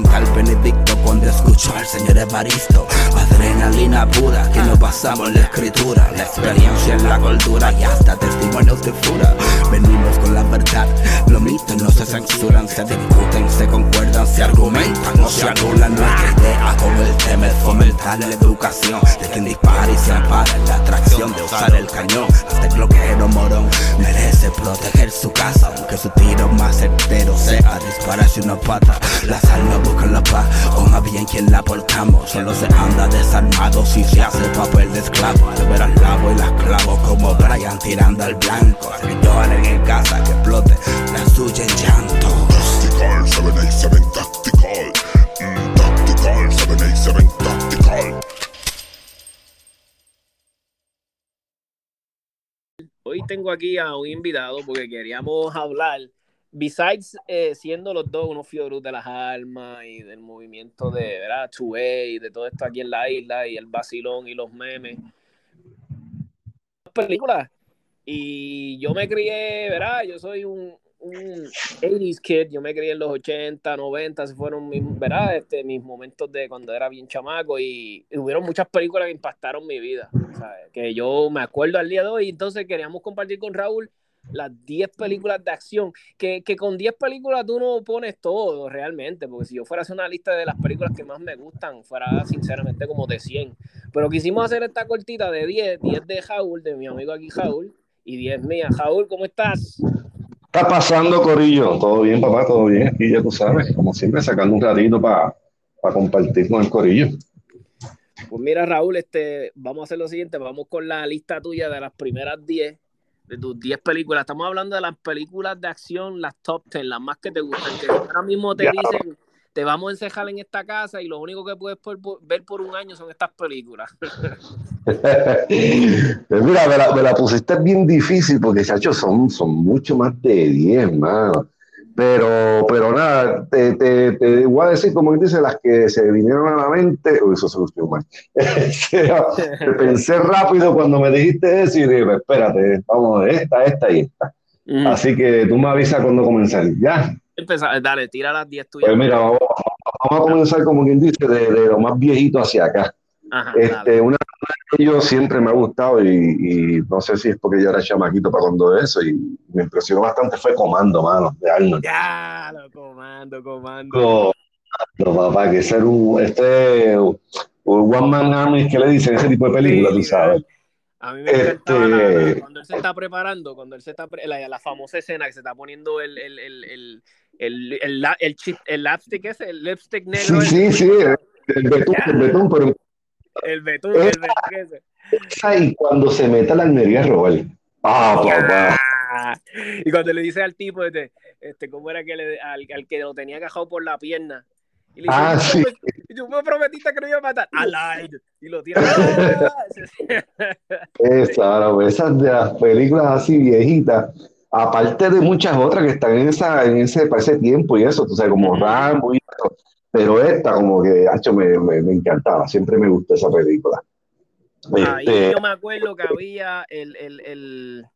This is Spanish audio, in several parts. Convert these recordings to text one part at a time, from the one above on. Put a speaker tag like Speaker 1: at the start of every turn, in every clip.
Speaker 1: tal Benedicto cuando escuchó al señor Evaristo, adrenalina pura, que nos basamos en la escritura, la experiencia en la cultura y hasta testimonios de fura, venimos con la verdad, los mitos no se censuran, se discuten, se concuerdan, se argumentan, no se anulan nuestra idea con el tema es fomentar la educación de quien dispara y se ampara en la atracción de usar el cañón. Hasta el bloqueo morón merece proteger su casa, aunque su tiro más certero sea dispararse una pata. Las almas buscan la paz, o más bien quien la portamos. Solo se anda desarmado si se hace papel de esclavo. Al ver al lavo y las clavo como Brian tirando al blanco. Lloren en casa que explote la suya en llanto.
Speaker 2: Tactical, 787 Tactical. Mm, tactical, 787 Tactical.
Speaker 3: Hoy tengo aquí a un invitado porque queríamos hablar, besides eh, siendo los dos unos fiebrus de las armas y del movimiento de, ¿verdad? 2A y de todo esto aquí en la isla y el vacilón y los memes. Películas. Y yo me crié, ¿verdad? Yo soy un, un 80s kid, yo me crié en los 80, 90, se fueron mis, ¿verdad? Este, mis momentos de cuando era bien chamaco y, y hubieron muchas películas que impactaron mi vida, ¿sabes? que yo me acuerdo al día de hoy, entonces queríamos compartir con Raúl las 10 películas de acción, que, que con 10 películas tú no pones todo realmente, porque si yo fuera a hacer una lista de las películas que más me gustan, fuera sinceramente como de 100, pero quisimos hacer esta cortita de 10, 10 de Raúl, de mi amigo aquí Raúl, y 10 mía. Raúl, ¿cómo estás?
Speaker 4: está pasando, Corillo? ¿Todo bien, papá? ¿Todo bien? Aquí ya tú sabes, como siempre, sacando un ratito para compartir con el Corillo.
Speaker 3: Pues mira, Raúl, este, vamos a hacer lo siguiente, vamos con la lista tuya de las primeras 10, de tus 10 películas. Estamos hablando de las películas de acción, las top 10, las más que te gustan, que ahora mismo te
Speaker 4: Ya.
Speaker 3: dicen, te vamos a encejar en esta casa y lo único que puedes por- por- ver por un año son estas películas.
Speaker 4: Pues mira, me la, me la pusiste bien difícil porque, chacho, son, son mucho más de 10, mano. Pero, pero nada, te, te, te voy a decir, como dice, las que se vinieron a la mente. Uy, eso se lo escribió mal. Te pensé rápido cuando me dijiste eso y dije, "Pues espérate, vamos, esta, esta y esta.
Speaker 3: Mm.
Speaker 4: Así que tú me avisas cuando comenzar. Ya.
Speaker 3: Empezar, dale, tira las 10 tuyas.
Speaker 4: Pues mira, vamos, vamos a comenzar, como quien dice, de, de lo más viejito hacia acá.
Speaker 3: Ajá,
Speaker 4: Este, una yo siempre me ha gustado y, y no sé si es porque yo era chamaquito para cuando eso y me impresionó bastante fue Comando, mano, de Arnold.
Speaker 3: Ya, lo comando, comando.
Speaker 4: Comando, papá, que ser un, este, un One Man Army, que le dicen ese tipo de película, tú sabes.
Speaker 3: A mí me encantaba
Speaker 4: Este-
Speaker 3: cuando él se está preparando, cuando él se está la, la famosa escena que se está poniendo el el el el el, el, el chip- el lipstick ese, el lipstick negro,
Speaker 4: Sí, sí, sí, el betún, el betún, pero
Speaker 3: el betún, el betún ese.
Speaker 4: y cuando se mete a la almería a robar. Ah, papá.
Speaker 3: Ah, Y cuando le dice al tipo este, este cómo era que le, al, al que lo tenía cajado por la pierna. Y le dice,
Speaker 4: Ah,
Speaker 3: "Tú
Speaker 4: sí.
Speaker 3: me- y tú me prometiste que no iba a matar. I lied. Y lo tira. ¡Ah!
Speaker 4: Esa, pues, esas de las películas así viejitas, aparte de muchas otras que están en esa, en ese, para ese tiempo y eso, tú sabes, como. Rambo y eso. Pero esta, como que, hacho, me, me, me encantaba, siempre me gustó esa película.
Speaker 3: Ahí
Speaker 4: Este,
Speaker 3: yo me acuerdo que había el, el, el,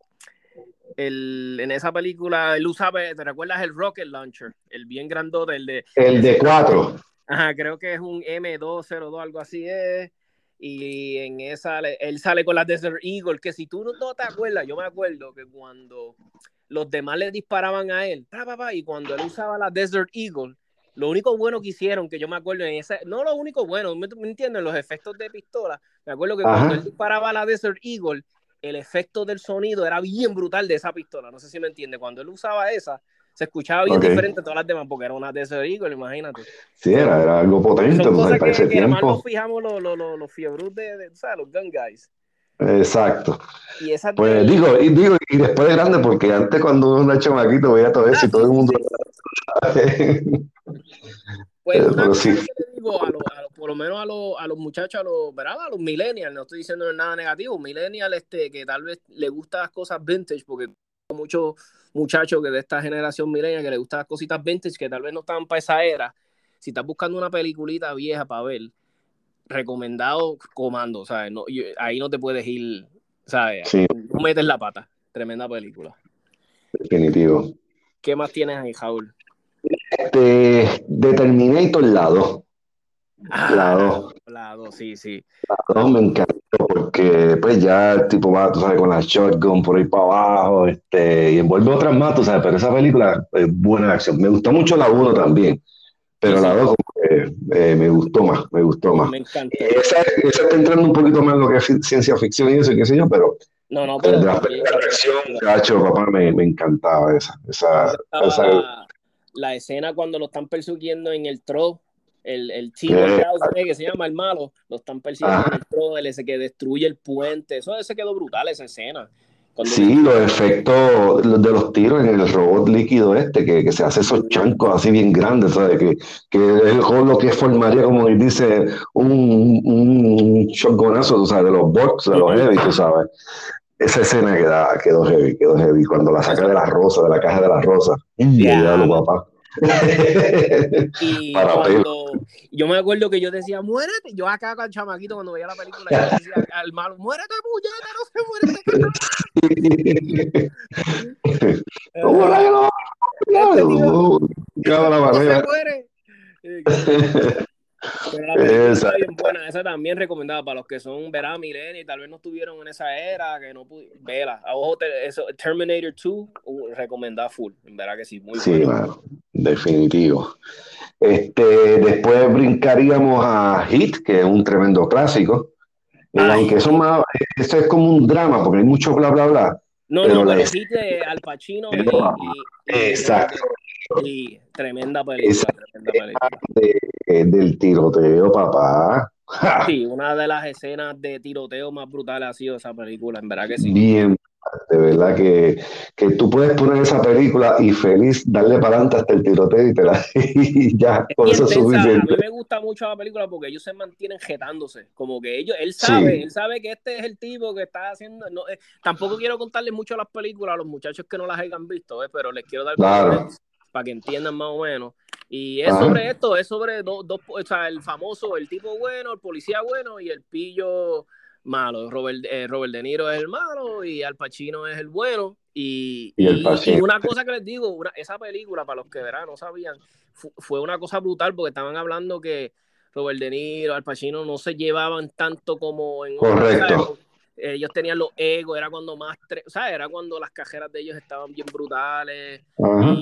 Speaker 3: el- en esa película, él usaba, ¿te recuerdas el rocket launcher? El bien grandote, el de...
Speaker 4: el de cuatro.
Speaker 3: Ajá, creo que es un M202, algo así es. Y en esa, él sale con la Desert Eagle, que si tú no te acuerdas, yo me acuerdo que cuando los demás le disparaban a él, y cuando él usaba la Desert Eagle, lo único bueno que hicieron, que yo me acuerdo en esa, no lo único bueno, ¿me, me entienden? Los efectos de pistola. Me acuerdo que cuando él disparaba la Desert Eagle, el efecto del sonido era bien brutal de esa pistola. No sé si me entiende. Cuando él usaba esa, se escuchaba bien diferente a todas las demás, porque era una Desert Eagle, imagínate.
Speaker 4: Sí, era, era algo potente.
Speaker 3: Son cosas que, que tiempo. nos fijamos los, los, los, los fiebros de, de, ¿sabes? Los gun guys.
Speaker 4: Exacto. Y esa pues digo, y digo, y después de grande, porque antes cuando uno era chamaquito veía todo eso y todo el mundo.
Speaker 3: Pues una cosa que le digo, a, lo, a por lo menos a, lo, a los muchachos, a los, ¿verdad? a los millennials, no estoy diciendo nada negativo, millennial este, que tal vez le gustan las cosas vintage, porque muchos muchachos que de esta generación millennial que le gustan las cositas vintage que tal vez no están para esa era, si estás buscando una peliculita vieja para ver, recomendado Comando, ¿sabes? No, ahí no te puedes ir, ¿sabes? No metes la pata. Tremenda película.
Speaker 4: Definitivo.
Speaker 3: ¿Qué más tienes ahí, Jaúl?
Speaker 4: Este, de Terminator lado.
Speaker 3: Ah, lado. Lado, sí, sí.
Speaker 4: Lado me encantó porque pues ya el tipo va, tú sabes, con la shotgun por ahí para abajo, este, y envuelve otras más, tú sabes, pero esa película es buena acción. Me gustó mucho la 1 también, pero la 2 eh, me gustó más, me gustó más.
Speaker 3: Me encanta.
Speaker 4: Esa, esa, está entrando un poquito más en lo que es ciencia ficción y eso, qué sé yo, pero
Speaker 3: no, no, pero.
Speaker 4: La película de acción, cacho, papá, me, me encantaba esa. esa, esa
Speaker 3: la escena cuando lo están persiguiendo en el tro, el, el chico que se llama el malo, lo están persiguiendo en el tro, el ese que destruye el puente, eso se quedó brutal esa escena.
Speaker 4: Sí, los efectos de los tiros en el robot líquido este, que, que se hace esos chancos así bien grandes, ¿sabes? Que, que es lo que formaría, como dice, un, un shotgunazo, ¿sabes? De los box, de los heavy, tú sabes. Esa escena queda, quedó heavy, quedó heavy. Cuando la saca de la rosa, de la caja de la rosa. Yeah. lo papá.
Speaker 3: Y cuando, yo me acuerdo que yo decía, muérete. Yo acá con el chamaquito cuando veía la película, yo decía al malo, muérete, puñeta, no se. Pero esa. bien buena, esa también recomendada para los que son, verá, y tal vez no estuvieron en esa era, que no pudieron, vela, a ojo, eso, Terminator 2, uh, recomendada full, en verdad que sí, muy
Speaker 4: Sí, definitivo. Este, después brincaríamos a Hit, que es un tremendo clásico, aunque eso, más, eso es como un drama, porque hay mucho bla, bla, bla.
Speaker 3: No, no, pero Hit de Al Pacino y,
Speaker 4: y, Exacto.
Speaker 3: Y tremenda película, tremenda película.
Speaker 4: De, del tiroteo, papá.
Speaker 3: Sí, una de las escenas de tiroteo más brutales ha sido esa película, en verdad que sí.
Speaker 4: Bien, de verdad que, que tú puedes poner esa película y feliz darle para adelante hasta el tiroteo y, te la, y ya,
Speaker 3: con eso es suficiente. A mí me gusta mucho la película porque ellos se mantienen jetándose, como que ellos, él sabe, él sabe que este es el tipo que está haciendo, no, eh, tampoco quiero contarles mucho las películas a los muchachos que no las hayan visto, eh, pero les quiero dar
Speaker 4: claro.
Speaker 3: para que entiendan más o menos. Y es sobre esto, es sobre dos, dos, o sea, el famoso, el tipo bueno, el policía bueno y el pillo malo. Robert, eh, Robert De Niro es el malo y Al Pacino es el bueno. Y, y, una cosa que les digo, esa película, para los que verán, no sabían, fue una cosa brutal porque estaban hablando que Robert De Niro, Al Pacino no se llevaban tanto como en
Speaker 4: Correcto
Speaker 3: ellos tenían los egos, era cuando más, o sea, era cuando las cajeras de ellos estaban bien brutales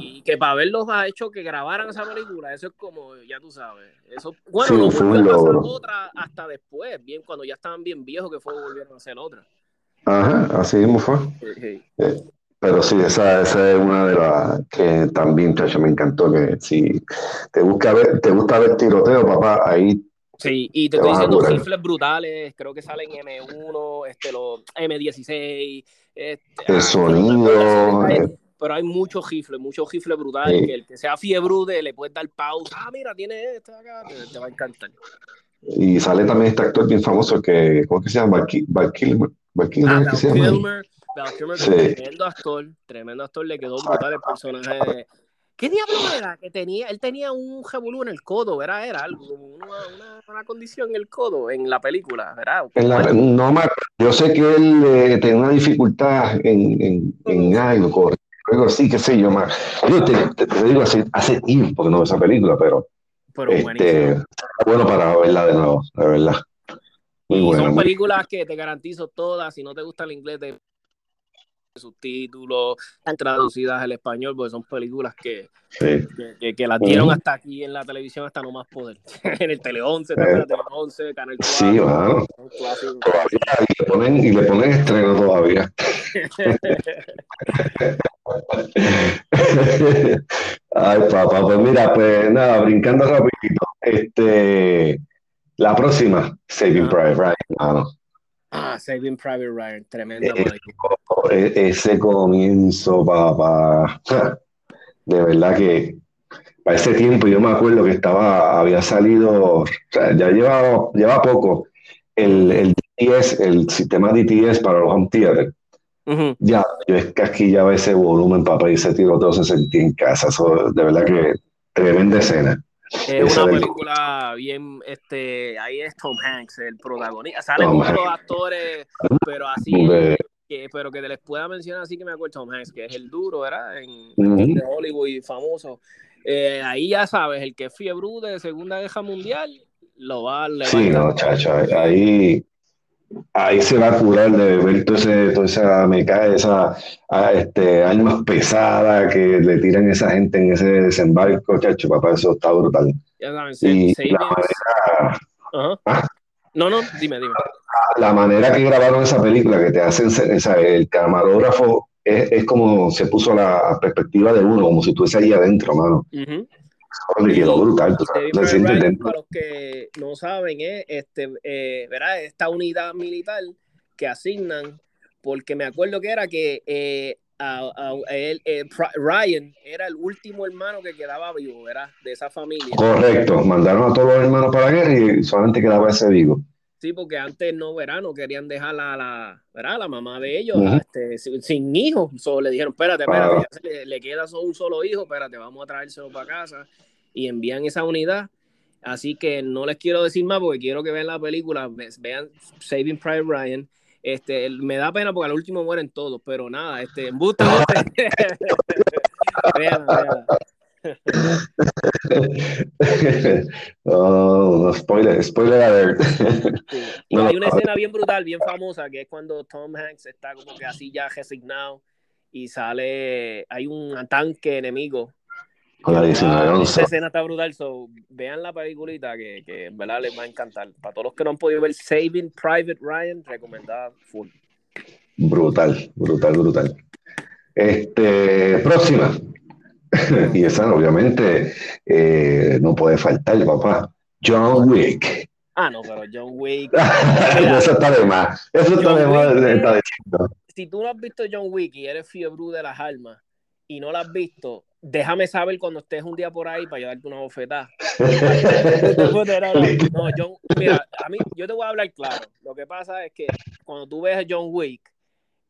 Speaker 3: y que para verlos ha hecho que grabaran esa película, eso es como, ya tú sabes, eso, bueno, no volvió a hacer otra hasta después, bien, cuando ya estaban bien viejos que fue volvieron a hacer otra.
Speaker 4: Ajá, así mismo fue. Eh, pero sí, esa, esa, es una de las que también, chacho, me encantó, que si te, busca ver, te gusta ver tiroteo, papá, ahí
Speaker 3: Sí, y te, estoy diciendo rifles brutales, creo que salen M1, este, los M16. Este,
Speaker 4: el sonido. Eh.
Speaker 3: pero hay muchos rifles, muchos rifles brutales, que el que sea fiebre le puedes dar pausa. Ah, mira, tiene este acá, te, va a encantar.
Speaker 4: Y sale también este actor bien famoso que, ¿cómo que se llama? Val Kilmer. Val Kilmer,
Speaker 3: ah, se llama? Val Kilmer, tremendo actor, tremendo actor, le quedó brutal el personaje ¿Qué diablo era? Que tenía, él tenía un revolú en el codo, ¿verdad? Era algo, una, una, una, condición en el codo en la película, ¿verdad?
Speaker 4: no, yo sé que él eh, tenía una dificultad en, en, en algo, algo así, qué sé yo, más. Yo te, te, digo así, hace tiempo que no veo esa película, pero
Speaker 3: pero
Speaker 4: Este, bueno para verla de nuevo, la verdad. Muy
Speaker 3: Y
Speaker 4: buena.
Speaker 3: son películas que te garantizo todas, si no te gusta el inglés, te subtítulos, están traducidas al español, porque son películas que,
Speaker 4: sí.
Speaker 3: que, que- que las dieron hasta aquí en la televisión, hasta no más poder. en el Tele 11, también la Tele 11, Canal 4.
Speaker 4: Sí, mano. Todavía, y le ponen, y le ponen estreno todavía. Ay, papá, pues mira, pues nada, brincando rapidito. Este, la próxima, Saving
Speaker 3: Ah.
Speaker 4: Private Ryan, mano.
Speaker 3: Ah, Saving Private Ryan, tremenda.
Speaker 4: E- ese comienzo, papá. De verdad que para ese tiempo yo me acuerdo que estaba, había salido, o sea, ya lleva, lleva poco el, el DTS, el sistema DTS para los home theater.
Speaker 3: Ujú.
Speaker 4: Ya, yo escasquillaba ese volumen, papá, y ese tiroteo se sentía en casa. Eso, de verdad que tremenda escena.
Speaker 3: Es una película bien, este, ahí es Tom Hanks, el protagonista. Salen
Speaker 4: Tom Hanks.
Speaker 3: actores, pero así,
Speaker 4: De-
Speaker 3: que, pero que te les pueda mencionar así que me acuerdo Tom Hanks, que es el duro, ¿verdad? En,
Speaker 4: Ujú.
Speaker 3: de Hollywood y famoso. Eh, ahí ya sabes, el que es fiebre de Segunda Guerra Mundial, lo va, le va
Speaker 4: Sí,
Speaker 3: a
Speaker 4: no, chacho, ahí, ahí se va a curar de ese, toda esa meca, esa ah, este, armas pesadas que le tiran a esa gente en ese desembarco, chacho, papá, eso está brutal.
Speaker 3: Ya saben,
Speaker 4: Y
Speaker 3: Saving-
Speaker 4: la manera,
Speaker 3: Ajá.
Speaker 4: Ah.
Speaker 3: No, no, dime, dime.
Speaker 4: la manera que grabaron esa película, que te hacen, o sea, el camarógrafo es, es como se puso la perspectiva de uno, como si estuviese ahí adentro, mano.
Speaker 3: Ujú.
Speaker 4: Le quedó brutal, tú
Speaker 3: Saving
Speaker 4: sabes, te
Speaker 3: Private
Speaker 4: sientes
Speaker 3: Ryan,
Speaker 4: dentro.
Speaker 3: para los que no saben, es este, eh, ¿verdad? esta unidad militar que asignan, porque me acuerdo que era que eh, a- a- él, eh, Ryan era el último hermano que quedaba vivo, ¿verdad? De esa familia.
Speaker 4: Correcto, mandaron a todos los hermanos para la guerra y solamente quedaba ese vivo.
Speaker 3: Sí, porque antes no, ¿verdad? No querían dejar a la, ¿verdad? La mamá de ellos este, sin, sin hijos. Solo le dijeron, espérate, espérate,
Speaker 4: Ah.
Speaker 3: le, le queda solo un solo hijo, espérate, vamos a traérselo para casa. Y envían esa unidad. Así que no les quiero decir más porque quiero que vean la película, ve- vean Saving Private Ryan. Este, me da pena porque al último mueren todos, pero nada, este, embuste. Véanla, véanla.
Speaker 4: oh, spoiler, spoiler alert.
Speaker 3: Y hay una escena bien brutal, bien famosa, que es cuando Tom Hanks está como que así ya resignado y sale, hay un tanque enemigo.
Speaker 4: Con la
Speaker 3: Ah,
Speaker 4: 19
Speaker 3: esa escena está brutal, so vean la peliculita que, que en verdad les va a encantar. Para todos los que no han podido ver Saving Private Ryan, recomendada full.
Speaker 4: Brutal, brutal, brutal. Este, próxima. y esa obviamente eh, no puede faltar, papá. John Wick.
Speaker 3: Ah, no, pero John Wick.
Speaker 4: eso está de más. Eso está de más.
Speaker 3: Wick
Speaker 4: está de
Speaker 3: Si tú no has visto John Wick y eres fiebre de las almas y no la has visto, déjame saber cuando estés un día por ahí para llevarte una bofetada. No, John, mira, a mí, yo te voy a hablar claro. Lo que pasa es que cuando tú ves a John Wick,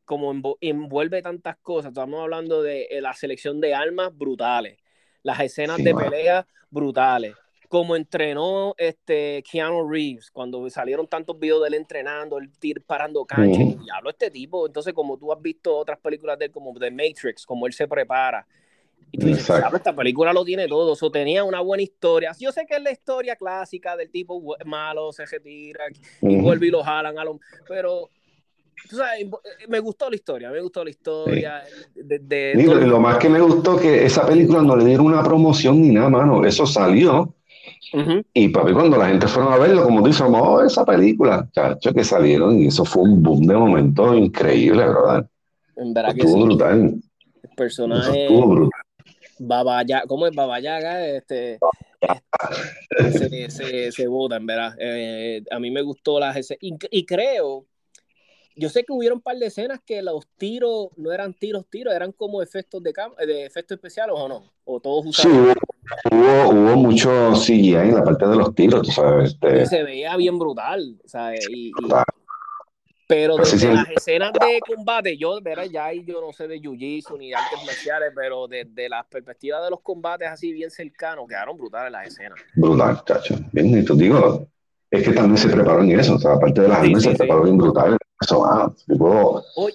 Speaker 3: como envuelve tantas cosas, estamos hablando de eh, la selección de armas brutales, las escenas
Speaker 4: Sí,
Speaker 3: de
Speaker 4: mano.
Speaker 3: pelea brutales, como entrenó este Keanu Reeves, cuando salieron tantos videos de él entrenando, él tir parando cancha,
Speaker 4: Ujú.
Speaker 3: y hablo este tipo, entonces como tú has visto otras películas de él, como The Matrix, como él se prepara, y tú dices. "Diablo, esta película lo tiene todo, o tenía una buena historia. Yo sé que es la historia clásica del tipo malo, se retira y
Speaker 4: Ujú.
Speaker 3: vuelve y lo jalan a lo... Pero, tú sabes, me gustó la historia, me gustó la historia. De, de-
Speaker 4: Y
Speaker 3: todo-
Speaker 4: lo, lo más que me gustó que esa película no le dieron una promoción ni nada, mano. Eso salió.
Speaker 3: Ujú.
Speaker 4: Y papi, cuando la gente fueron a verlo, como tú dices, oh, esa película, chacho, que salieron, y eso fue un boom de momento increíble, ¿verdad?
Speaker 3: En verdad que
Speaker 4: Estuvo
Speaker 3: sí.
Speaker 4: brutal.
Speaker 3: El personaje
Speaker 4: estuvo brutal.
Speaker 3: Baba Ya- ¿cómo es Baba Yaga? Este, se, se, se vota, en verdad. Eh, a mí me gustó las escenas. Y, y creo, yo sé que hubieron un par de escenas que los tiros no eran tiros, tiros, eran como efectos de, cam- de efectos especiales o no. O todos usaban.
Speaker 4: Hubo, hubo mucho CGI en la parte de los tiros, tú sabes. Este,
Speaker 3: se veía bien brutal, ¿sabes? Y, y-
Speaker 4: Claro.
Speaker 3: pero
Speaker 4: Sí,
Speaker 3: desde
Speaker 4: sí.
Speaker 3: las escenas de combate, yo, ¿verdad? Ya ahí yo no sé de jiu-jitsu ni de artes marciales, pero desde la perspectiva de los combates así bien cercanos, quedaron brutales las escenas.
Speaker 4: brutal, chacho. Bien, y te digo, es que también se preparó en eso, o sea, aparte de las
Speaker 3: Sí,
Speaker 4: armas,
Speaker 3: sí,
Speaker 4: se
Speaker 3: sí.
Speaker 4: preparó bien brutal. Eso, ah, tipo,
Speaker 3: Oye,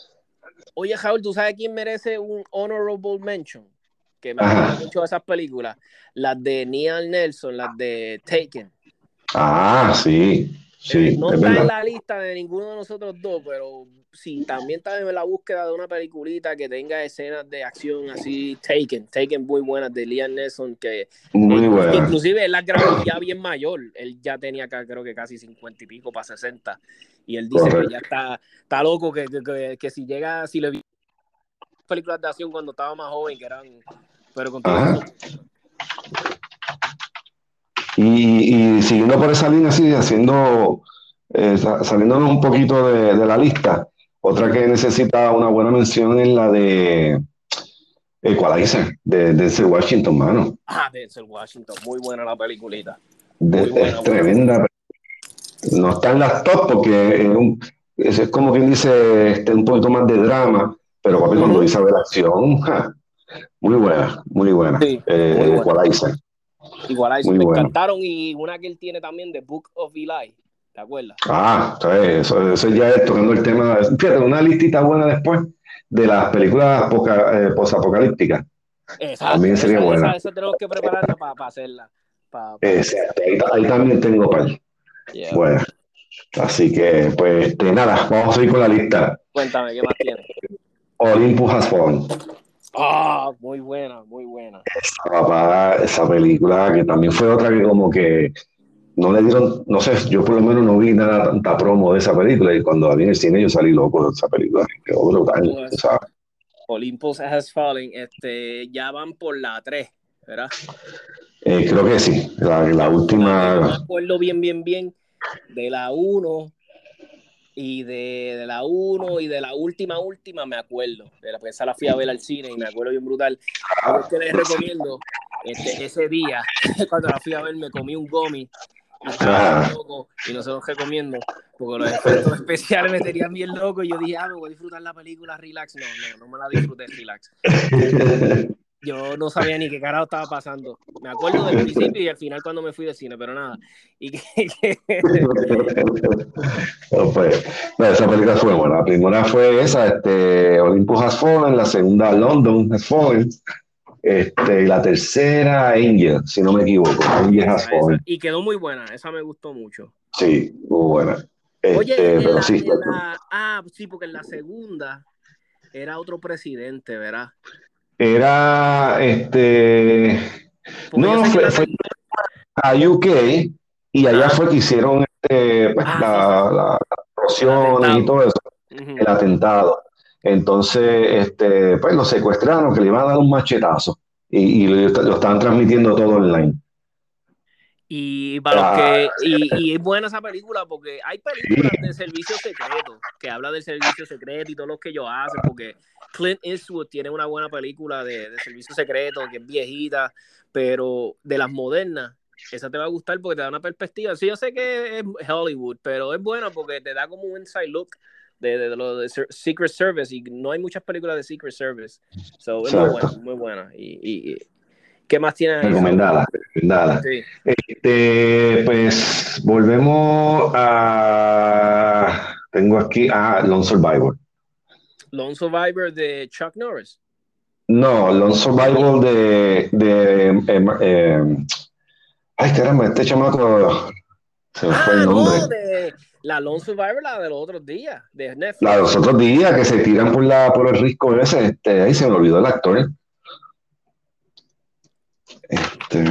Speaker 3: oye, Jaúl, ¿tú sabes quién merece un honorable mention? Que me acuerdo mucho esas películas, las de Neil Nelson, las de Taken.
Speaker 4: Ah, sí, sí,
Speaker 3: Eh, no
Speaker 4: es
Speaker 3: está en
Speaker 4: verdad.
Speaker 3: la lista de ninguno de nosotros dos, pero sí, también está en la búsqueda de una peliculita que tenga escenas de acción así, Taken, Taken muy buenas de Liam Neeson, que
Speaker 4: Muy buena.
Speaker 3: inclusive él las grabó ya bien mayor, él ya tenía acá creo que casi 50 y pico para 60, y él dice
Speaker 4: Correcto.
Speaker 3: que ya está, está loco, que, que, que- que si llega, si le películas de acción cuando estaba más joven, que eran, pero con todo
Speaker 4: Y, y siguiendo por esa línea, así, haciendo, eh, sa- saliéndonos un poquito de, de la lista, otra que necesita una buena mención es la de Equalizer, de Denzel Washington, mano.
Speaker 3: ah, Denzel Washington, muy buena la peliculita.
Speaker 4: De-
Speaker 3: Muy buena,
Speaker 4: es
Speaker 3: buena.
Speaker 4: tremenda. No está en las top porque es, un- es- es como quien dice, este, un poquito más de drama, pero papi, cuando ver acción, ja, muy buena, muy buena.
Speaker 3: Sí,
Speaker 4: Eh,
Speaker 3: muy buena.
Speaker 4: Equalizer. Muy
Speaker 3: me encantaron y una que él tiene también de Book of Eli, ¿te acuerdas?
Speaker 4: Ah. Eso, eso ya es tocando el tema. Fíjate, una listita buena después de las películas eh, posapocalípticas.
Speaker 3: Exacto,
Speaker 4: También sería
Speaker 3: esa,
Speaker 4: buena.
Speaker 3: esa- esa tenemos que prepararla para hacerla. pa- pa-
Speaker 4: Exacto, ahí, ahí también tengo par.
Speaker 3: Yeah.
Speaker 4: Bueno, así que, pues, este, nada, vamos a ir con la lista.
Speaker 3: Cuéntame, ¿qué más tienes?
Speaker 4: Olympus Has Fallen.
Speaker 3: Ah, muy buena, muy buena.
Speaker 4: Papá, esa película que también fue otra que como que no le dieron, no sé, yo por lo menos no vi nada tanta promo de esa película y cuando la vi en el cine yo salí loco de esa película, quedó brutal, sabes.
Speaker 3: Olympus Has Fallen, este, ya van por la 3, ¿verdad?
Speaker 4: Eh, creo que sí, la, la
Speaker 3: Yo me
Speaker 4: última,
Speaker 3: acuerdo bien, bien, bien de la 1 y de, de la 1 y de la última, última me acuerdo. De la, esa la fui a ver al cine y me acuerdo bien brutal. Algo que les recomiendo, este, ese día, cuando la fui a ver, me comí un gomi y loco y no se los recomiendo porque los efectos especiales me tenían bien loco y yo dije, ah, me voy a disfrutar la película relax. No, no, no me la disfruté relax. Yo no sabía ni qué carajo estaba pasando. Me acuerdo del principio y al final cuando me fui del cine, pero nada. Y que, que-
Speaker 4: No, pues, no, esa película fue buena. La primera fue esa, este, Olympus Has Fallen, la segunda London Has Fallen, este, y la tercera Angel, si no me equivoco, Angel Has
Speaker 3: esa.
Speaker 4: Fallen.
Speaker 3: Y quedó muy buena, esa me gustó mucho.
Speaker 4: Sí, muy buena.
Speaker 3: Oye,
Speaker 4: Este,
Speaker 3: en
Speaker 4: pero
Speaker 3: la-
Speaker 4: sí,
Speaker 3: en la- ah, sí, porque en la segunda era otro presidente, ¿verdad?
Speaker 4: Era, este,
Speaker 3: Porque
Speaker 4: no, fue, fue a UK y allá
Speaker 3: Ah.
Speaker 4: fue que hicieron este, pues,
Speaker 3: Ah,
Speaker 4: la- la- y todo eso. El atentado. Entonces, este, pues lo secuestraron, que le iban a dar un machetazo y, y lo, lo estaban transmitiendo todo online.
Speaker 3: Y para los
Speaker 4: Ah,
Speaker 3: que y, y es buena esa película porque hay películas de servicio secreto que habla del servicio secreto y todo lo que ellos hacen porque Clint Eastwood tiene una buena película de, de servicio secreto que es viejita pero de las modernas esa te va a gustar porque te da una perspectiva. Sí yo sé que es Hollywood pero es buena porque te da como un inside look de, de, de lo de Secret Service y no hay muchas películas de Secret Service. So es muy buena muy buena y- y- ¿qué más tiene?
Speaker 4: Recomendada, recomendada.
Speaker 3: Sí.
Speaker 4: Este, pues volvemos a. Tengo aquí a Lone Survivor.
Speaker 3: Lone Survivor de Chuck Norris.
Speaker 4: No, Lone Survivor de. de eh, eh, ay, caramba, este chamaco. Se me fue
Speaker 3: Ah,
Speaker 4: el nombre.
Speaker 3: no, de la Lone Survivor, la de los otros días, de Netflix.
Speaker 4: La de los otros días que se tiran por, la, por el risco ese, este, ahí se me olvidó el actor. Este,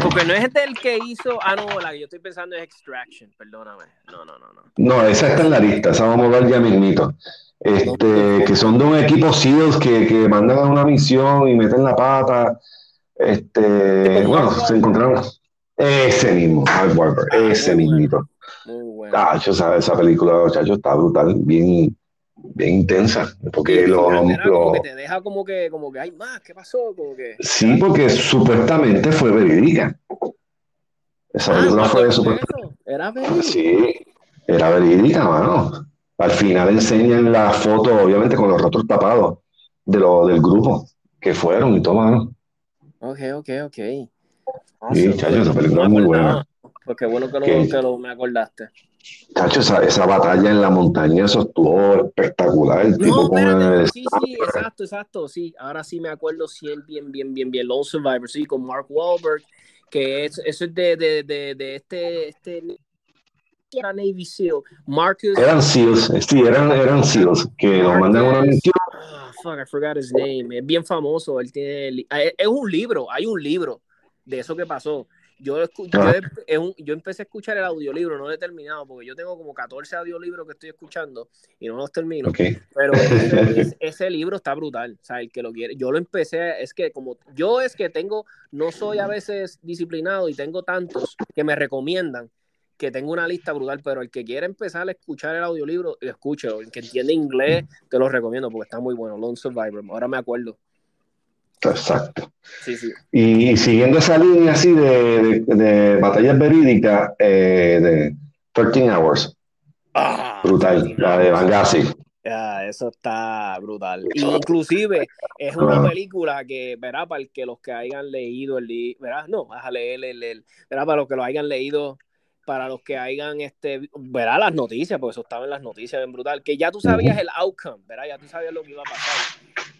Speaker 3: Porque no es este el que hizo. Ah, no, la que yo estoy pensando es Extraction, perdóname. No, no, no, no.
Speaker 4: no, esa está en la lista, esa vamos a ver ya mismito. Este, que son de un equipo SEALs que, que mandan a una misión y meten la pata. Este, bueno, se encontraron. Ese mismo, Mark
Speaker 3: Ah,
Speaker 4: ese
Speaker 3: bueno.
Speaker 4: mismito.
Speaker 3: Muy bueno.
Speaker 4: Esa película, chacho, está brutal, bien, bien intensa. Porque lo,
Speaker 3: te deja como que, como que, ay, más, ¿qué pasó? Como que.
Speaker 4: Sí, porque supuestamente fue verídica. Esa
Speaker 3: Ah,
Speaker 4: película
Speaker 3: ¿cuándo
Speaker 4: fue supuestamente.
Speaker 3: Era verídico.
Speaker 4: Sí, era verídica, mano. Al final enseñan la foto, obviamente con los rostros tapados, de lo, del grupo que fueron y todo, mano.
Speaker 3: Ok, ok, ok.
Speaker 4: Sí, chacho, esa
Speaker 3: No
Speaker 4: película es muy buena.
Speaker 3: Pues qué bueno que lo, que lo me acordaste.
Speaker 4: Chacho, esa, esa batalla en la montaña, eso estuvo espectacular. El tipo
Speaker 3: No,
Speaker 4: con el-
Speaker 3: sí, sí, exacto, exacto, sí. Ahora sí me acuerdo sí, bien, bien, bien, bien. Lone Survivor, sí, con Mark Wahlberg, que es, eso es de, de, de, de este, este, ¿qué era Navy SEAL? Marcus,
Speaker 4: Eran SEALs, sí, eran, eran SEALs, que los mandan a una
Speaker 3: Marcus-
Speaker 4: misión.
Speaker 3: ah, fuck, I forgot his name. Es bien famoso, él tiene, es un libro, hay un libro de eso que pasó. Yo, escu- yo,
Speaker 4: Ah.
Speaker 3: un- yo empecé a escuchar el audiolibro, no lo he terminado, porque yo tengo como 14 audiolibros que estoy escuchando y no los termino. Pero ese, es- ese libro está brutal, o sea, el que lo quiere. Yo lo empecé, es que como yo es que tengo, no soy a veces disciplinado y tengo tantos que me recomiendan que tengo una lista brutal, pero el que quiere empezar a escuchar el audiolibro, escuche, el que entiende inglés, te lo recomiendo porque está muy bueno, Lone Survivor, ahora me acuerdo.
Speaker 4: Exacto.
Speaker 3: Sí, sí.
Speaker 4: Y, y siguiendo esa línea así de, de, de batallas verídicas, eh, de 13 Hours,
Speaker 3: Ah,
Speaker 4: brutal, la de Benghazi.
Speaker 3: Ah, eso está brutal. Y inclusive es una
Speaker 4: Ah.
Speaker 3: película que, verá, para el que los que hayan leído el libro, verá, no, vas a leer el, el- verá, para los que lo hayan leído, para los que hayan, este, verá las noticias, porque eso estaba en las noticias, bien brutal, que ya tú sabías el outcome, verá, ya tú sabías lo que iba a pasar,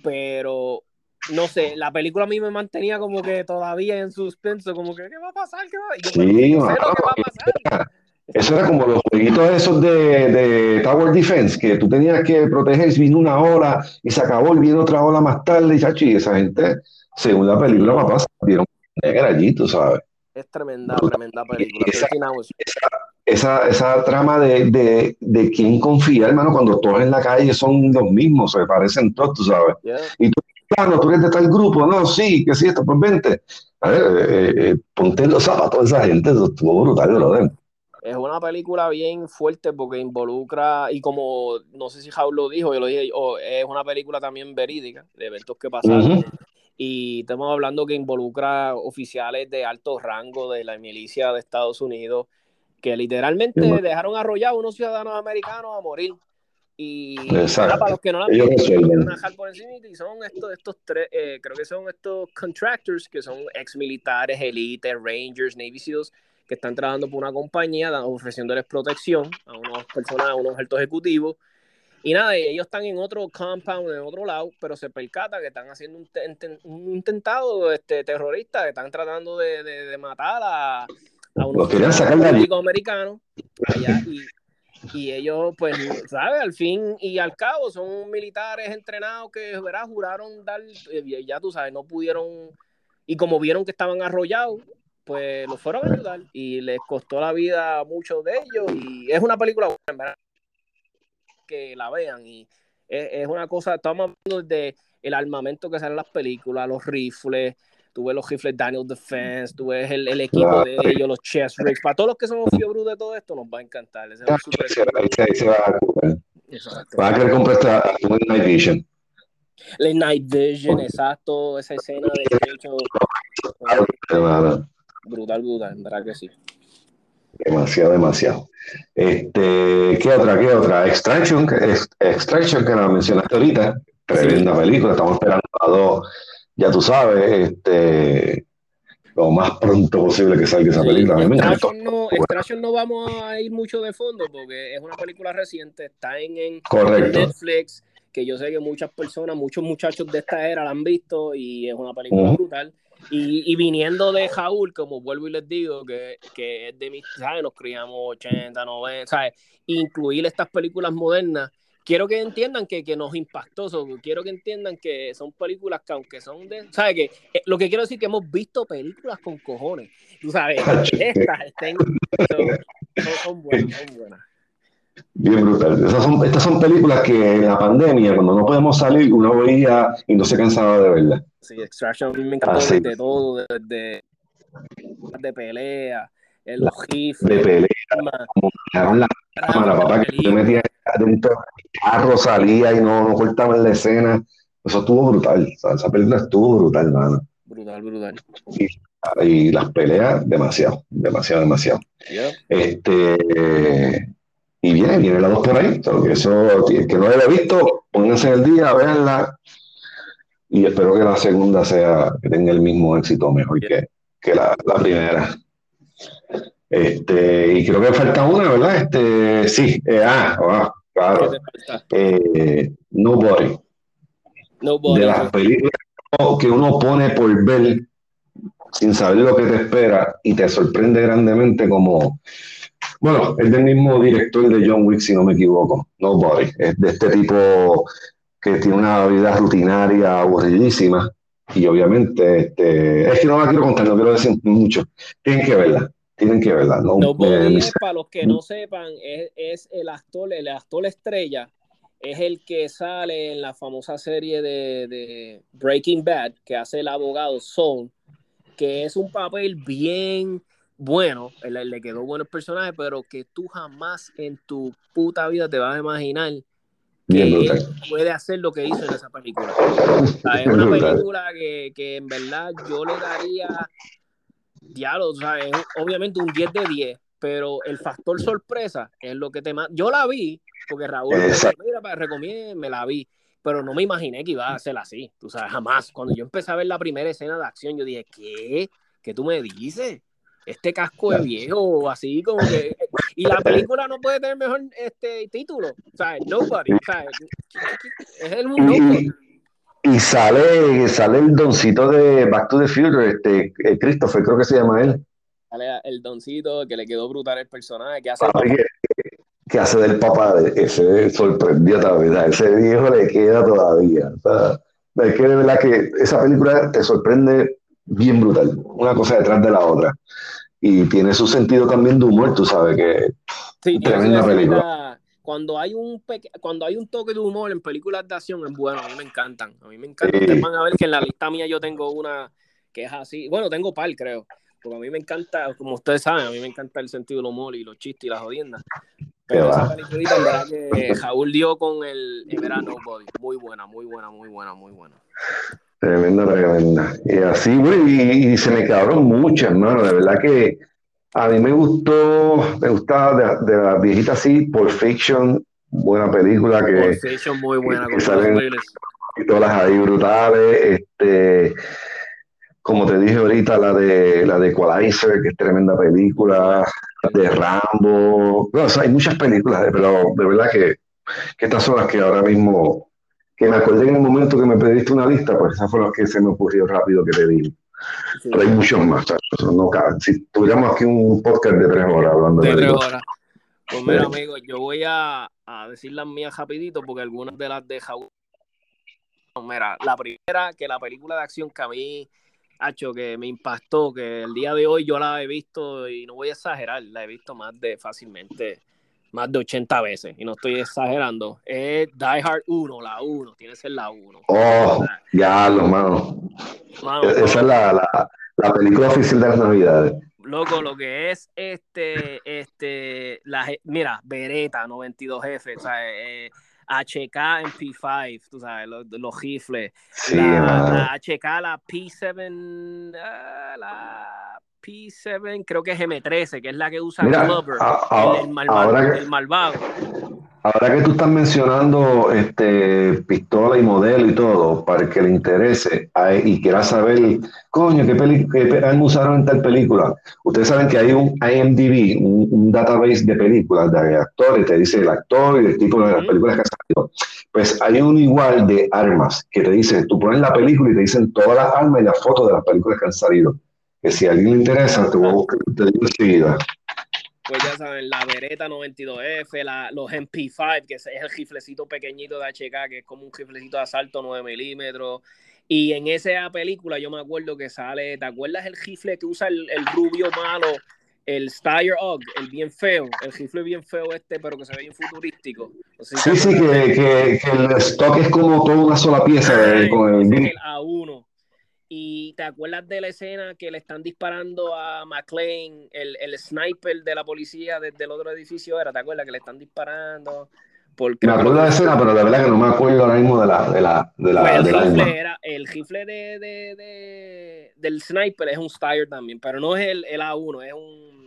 Speaker 3: pero, no sé, la película a mí me mantenía como que todavía en suspenso, como que, ¿qué va a pasar? ¿Qué va? Y yo,
Speaker 4: Sí,
Speaker 3: pero yo sé lo
Speaker 4: mano,
Speaker 3: que va a pasar.
Speaker 4: Eso era como los jueguitos esos de, de Tower Defense, que tú tenías que proteger, si vino una ola y se acabó y viene otra ola más tarde, y, chacho, y esa gente, según la película, papá, dieron negra allí, tú sabes.
Speaker 3: Es tremenda, tremenda película.
Speaker 4: Esa-
Speaker 3: 13 Hours.
Speaker 4: Esa, esa trama de, de, de quién confía, hermano, cuando todos en la calle son los mismos, se parecen todos, tú sabes.
Speaker 3: Yeah.
Speaker 4: Claro, tú eres de tal grupo, no, sí, que sí, esto, pues vente. A ver, eh, eh, ponte los zapatos esa gente, eso estuvo brutal, brother.
Speaker 3: Es una película bien fuerte porque involucra, y como no sé si Jaul lo dijo, yo lo dije, oh, es una película también verídica, de eventos que pasaron. Y estamos hablando que involucra oficiales de alto rango de la milicia de Estados Unidos que literalmente dejaron arrollados unos ciudadanos americanos a morir. Y
Speaker 4: Exacto.
Speaker 3: para los que no lo han
Speaker 4: Ellos
Speaker 3: por encima y son estos, estos tres, eh, creo que son estos contractors que son ex militares, elite, rangers, Navy SEALs, que están trabajando por una compañía ofreciéndoles protección a unas personas, a unos altos ejecutivos. Y nada, ellos están en otro compound, en otro lado, pero se percata que están haciendo un, un intentado este, terrorista, que están tratando de, de- de matar a, a unos americanos allá. Y, y ellos, pues, ¿sabes? Al fin y al cabo son militares entrenados que, ¿verdad? Juraron dar, eh, ya tú sabes, no pudieron, y como vieron que estaban arrollados, pues los fueron a ayudar y les costó la vida a muchos de ellos. Y es una película buena, en verdad, que la vean. Y es, es una cosa, estamos hablando de el armamento que sale en las películas, los rifles. Tú ves los rifles Daniel Defense, tú ves el, el equipo de ellos, los chest rigs. Para todos los que somos fiebros de todo esto, nos va a encantar. Ese
Speaker 4: Ahí se, ahí se va a ocupar.
Speaker 3: Exacto.
Speaker 4: Va a querer comprar esta Night Vision.
Speaker 3: Late Night Vision, exacto, esa escena de hecho brutal, brutal, en verdad que sí.
Speaker 4: Demasiado, demasiado. Este, ¿qué otra? ¿Qué otra? Extraction, Extraction, que la mencionaste ahorita. Tremenda película. Estamos esperando a dos, ya tú sabes, este, lo más pronto posible que salga esa
Speaker 3: Sí,
Speaker 4: película. Me encantó.
Speaker 3: Extraction no, Extraction no vamos a ir mucho de fondo porque es una película reciente, está en, en. Netflix, que yo sé que muchas personas, muchos muchachos de esta era la han visto y es una película
Speaker 4: Ujú.
Speaker 3: brutal. Y, y viniendo de Jaúl, como vuelvo y les digo, que, que es de mis, ¿sabes? Nos criamos 80, 90, ¿sabes? Incluir estas películas modernas. Quiero que entiendan que, que nos impactó, so, quiero que entiendan que son películas que aunque son de, ¿sabes? Que, eh, lo que quiero decir es que hemos visto películas con cojones, tú sabes, estas estén, so, son, son buenas, son buenas.
Speaker 4: Bien brutal. Esas son, estas son películas que en la pandemia, cuando no podemos salir, uno veía y no se cansaba de verla.
Speaker 3: Sí, Extraction me encantó
Speaker 4: Ah, sí.
Speaker 3: de todo, desde de pelea, en los
Speaker 4: De pelea,
Speaker 3: armas,
Speaker 4: dejaron la cámara, papá, que te metías dentro del carro, salía y no, no cortaban la escena. Eso estuvo brutal. O sea, esa película estuvo brutal, mano.
Speaker 3: brutal, brutal.
Speaker 4: Y las peleas, demasiado, demasiado, demasiado.
Speaker 3: Yeah.
Speaker 4: Este, y viene, viene la dos por ahí. Eso, el que no la haya visto, pónganse el día, véanla. Y espero que la segunda sea, que tenga el mismo éxito mejor que, que la, la primera. Este, y creo que falta una, ¿verdad? Este, sí, eh, ah, ah, claro. Eh, Nobody.
Speaker 3: Nobody.
Speaker 4: De las películas que uno pone por ver sin saber lo que te espera y te sorprende grandemente como, bueno, es del mismo director de John Wick, si no me equivoco, Nobody, es de este tipo que tiene una vida rutinaria aburridísima y obviamente, este, es que no la quiero contar, no quiero decir mucho, tienen que verla, tienen que verla. No,
Speaker 3: Nobody es, para los que no sepan, es, es el actor, el actor estrella es el que sale en la famosa serie de, de, Breaking Bad, que hace el abogado Saul, que es un papel bien bueno, le, le quedó bueno el personaje, pero que tú jamás en tu puta vida te vas a imaginar que puede hacer lo que hizo en esa película. es una película que, que, en verdad yo le daría, diálogo, o sea, es obviamente un 10 de 10, pero el factor sorpresa es lo que te manda. Yo la vi, porque Raúl me dijo, mira, recomiende, me la vi, pero no me imaginé que iba a ser así, tú sabes, jamás. Cuando yo empecé a ver la primera escena de acción, yo dije, ¿qué? ¿Qué tú me dices? Este casco de viejo, así como que. Y la película no puede tener mejor este título. O sea, Nobody. O sea, es el mundo.
Speaker 4: Y, sale, sale el doncito de Back to the Future, este, eh, Christopher, creo que se llama él.
Speaker 3: Sale el doncito que le quedó brutal el personaje, que hace
Speaker 4: que hace del papá, ese sorprendió todavía, ese viejo le queda todavía. es que de verdad que esa película te sorprende bien brutal, una cosa detrás de la otra. Y tiene su sentido también de humor, tú sabes que
Speaker 3: sí, tremenda película. Cuando hay, un cuando hay un toque de humor en películas de acción es bueno, a mí me encantan. A mí me encantan. Ustedes van a ver que en la lista mía yo tengo una que es así. Bueno, tengo par, creo. Porque a mí me encanta, como ustedes saben, a mí me encanta el sentido del humor y los chistes y las jodiendas. Pero esa película, en verdad que Jaúl dio con el, verano Body. Muy buena, muy buena, muy buena, muy buena.
Speaker 4: Tremenda, tremenda. Y así, y, se me quedaron muchas, hermano. De verdad que a mí me gustó, me gustaba de, la viejita así, Por Fiction, buena película. Que,
Speaker 3: Pulp Fiction, muy buena. Que, salen
Speaker 4: todas ahí brutales. Este, como te dije ahorita, la de la de Equalizer, que es tremenda película de Rambo. hay muchas películas, pero de verdad que, estas son las que ahora mismo, que me acordé en el momento que me pediste una lista, pues esas fueron las que se me ocurrió rápido que te di. Pero hay muchos más. No, si tuviéramos aquí un podcast de tres horas hablando de,
Speaker 3: tres horas. Pues mira, amigo, yo voy a, a, decir las mías rapidito porque algunas de las de Jaúl. Mira, la primera, que la película de acción que a mí que me impactó, que el día de hoy yo la he visto, y no voy a exagerar, la he visto más de fácilmente, más de 80 veces, y no estoy exagerando. Es Die Hard 1, la 1, tiene que ser la 1.
Speaker 4: Oh, ya, lo mano. Esa es la, la, la, película oficial de las Navidades.
Speaker 3: Loco, lo que es este, este, la, mira, Beretta 92F, o sea, eh, HK en P5, tú sabes, los, los rifles. la, HK, la P7, uh, la P7, creo que es M13, que es la que usa Mira, Glover, el, malvado, el malvado.
Speaker 4: Ahora que tú estás mencionando este, pistola y modelo y todo, para el que le interese y quiera saber, coño, ¿qué, qué usaron en tal película? Ustedes saben que hay un IMDb, un, database de películas, de actores, te dice el actor y el tipo de las películas que ha salido. Pues hay un igual de armas que te dice, tú pones la película y te dicen todas las armas y las fotos de las películas que han salido. Que si a alguien le interesa, te voy a buscar, te digo enseguida
Speaker 3: pues ya saben, la Beretta 92F, la, los MP5, que es el riflecito pequeñito de HK, que es como un riflecito de asalto 9 milímetros. Y en esa película yo me acuerdo que sale, ¿te acuerdas el rifle que usa el, rubio malo, el Steyr Og, el bien feo, el rifle bien feo este, pero que se ve bien futurístico?
Speaker 4: sí, sí, que, que, el stock es como toda una sola pieza. de, con
Speaker 3: el... el A1. Y te acuerdas de la escena que le están disparando a McLean, el, el sniper de la policía desde el otro edificio era, ¿te acuerdas que le están disparando?
Speaker 4: Porque me acuerdo de la escena, pero de verdad que no me acuerdo ahora mismo de la, de la, de la, pues
Speaker 3: el, rifle era, el rifle de, de, de, del sniper es un Steyr también, pero no es el, el A1, es un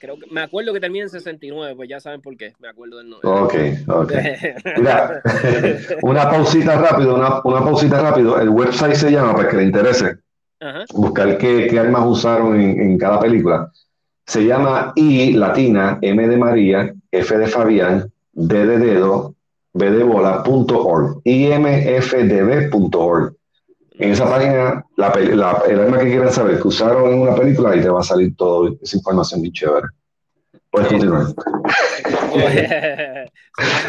Speaker 3: creo que me acuerdo que termina en 69, pues ya saben por qué, me acuerdo del nombre.
Speaker 4: Ok, ok. Mira, una pausita rápido, una, una, pausita rápido. El website se llama, para que le interese, buscar qué, qué, armas usaron en, en, cada película. Se llama I latina, M de María, F de Fabián, D de dedo, B de bola.org, imfdb.org. En esa página, la, la, el arma que quieran saber que usaron en una película, ahí te va a salir toda esa información bien chévere. Puedes continuar.